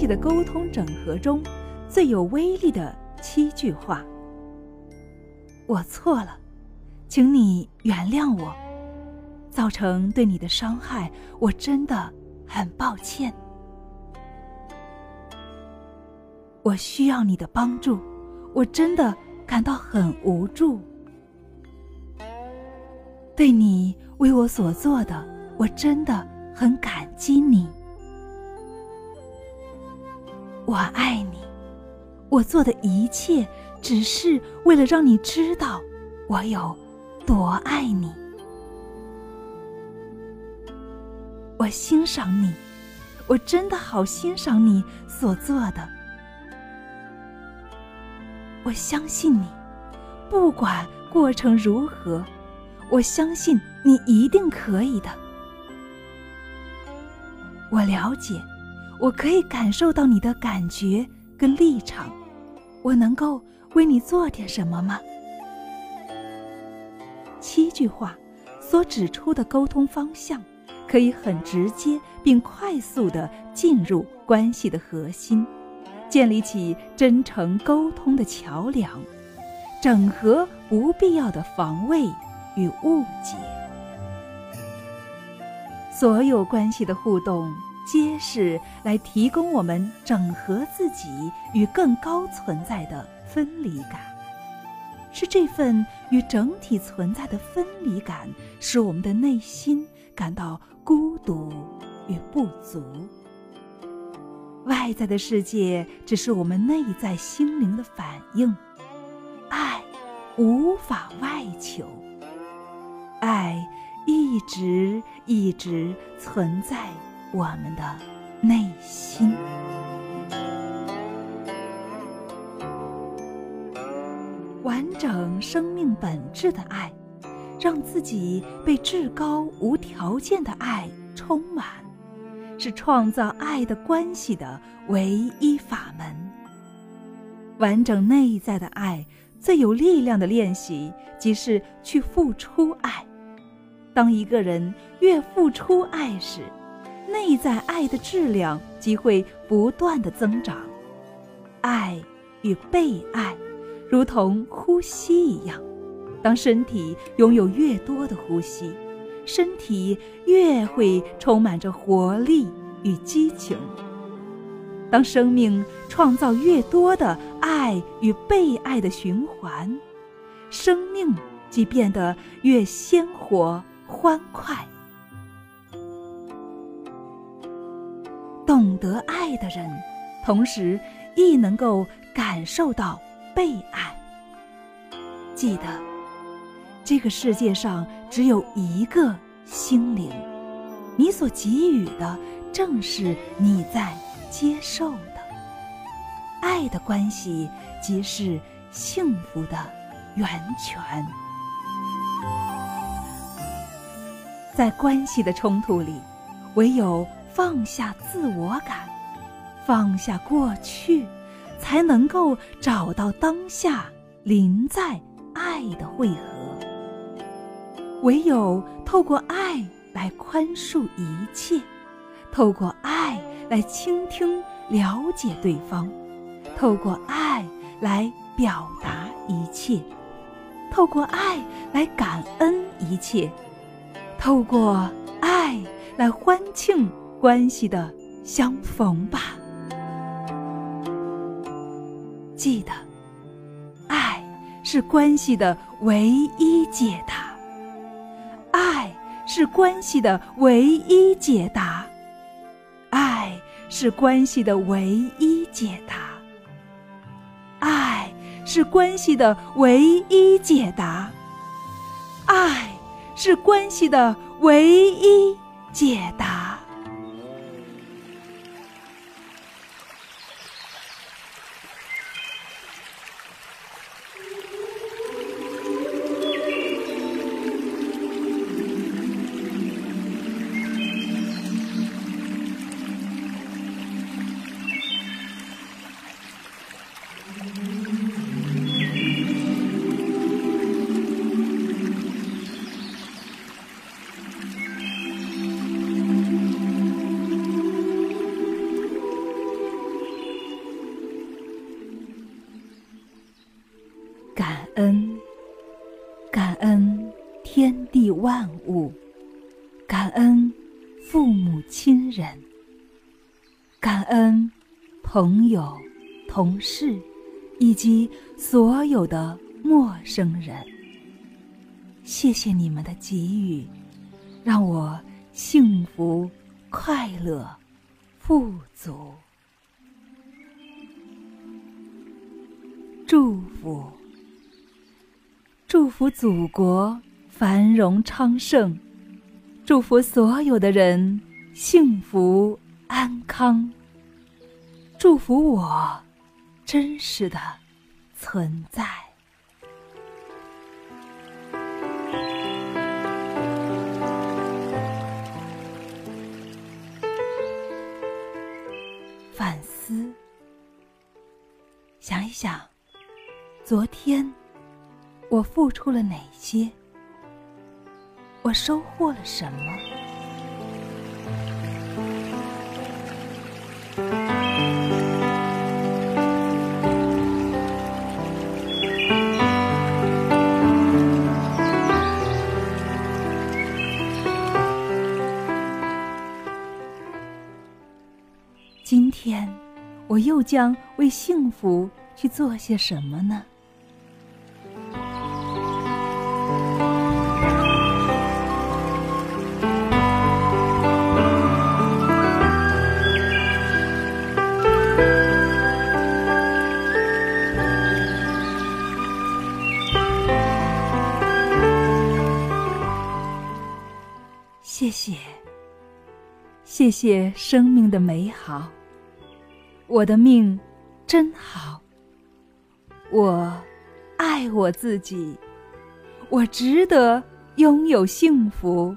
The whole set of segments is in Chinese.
系的沟通整合中最有威力的七句话。我错了，请你原谅我，造成对你的伤害，我真的很抱歉。我需要你的帮助，我真的感到很无助。对你为我所做的，我真的很感激你。我爱你，我做的一切只是为了让你知道我有多爱你。我欣赏你，我真的好欣赏你所做的。我相信你，不管过程如何，我相信你一定可以的。我了解。我可以感受到你的感觉跟立场，我能够为你做点什么吗？七句话所指出的沟通方向，可以很直接并快速的进入关系的核心，建立起真诚沟通的桥梁，整合不必要的防卫与误解。所有关系的互动。皆是来提供我们整合自己与更高存在的分离感，是这份与整体存在的分离感，使我们的内心感到孤独与不足。外在的世界只是我们内在心灵的反应，爱无法外求，爱一直一直存在。我们的内心，完整生命本质的爱，让自己被至高无条件的爱充满，是创造爱的关系的唯一法门。完整内在的爱最有力量的练习，即是去付出爱。当一个人越付出爱时，内在爱的质量即会不断的增长，爱与被爱，如同呼吸一样。当身体拥有越多的呼吸，身体越会充满着活力与激情。当生命创造越多的爱与被爱的循环，生命即变得越鲜活欢快。得爱的人，同时亦能够感受到被爱。记得，这个世界上只有一个心灵，你所给予的正是你在接受的。爱的关系即是幸福的源泉。在关系的冲突里，唯有。放下自我感，放下过去，才能够找到当下临在爱的汇合。唯有透过爱来宽恕一切，透过爱来倾听了解对方，透过爱来表达一切，透过爱来感恩一切，透过爱来欢庆。关系的相逢吧，记得，爱是关系的唯一解答，爱是关系的唯一解答，爱是关系的唯一解答，爱是关系的唯一解答，爱是关系的唯一解答。感恩，感恩天地万物，感恩父母亲人，感恩朋友、同事以及所有的陌生人。谢谢你们的给予，让我幸福、快乐、富足。祝福，祝福祖国繁荣昌盛，祝福所有的人幸福安康，祝福我真实的存在。反思想一想，昨天我付出了哪些？我收获了什么？今天，我又将为幸福。去做些什么呢？谢谢生命的美好，我的命真好。我爱我自己，我值得拥有幸福。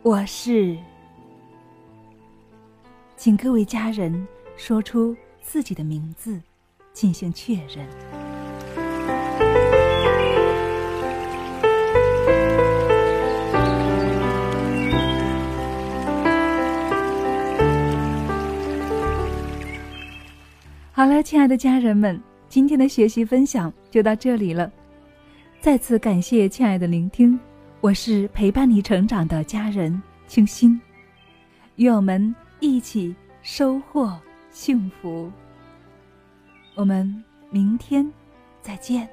我是，请各位家人说出自己的名字，进行确认。好了，亲爱的家人们，今天的学习分享就到这里了。再次感谢亲爱的聆听，我是陪伴你成长的家人清新，与我们一起收获幸福。我们明天再见。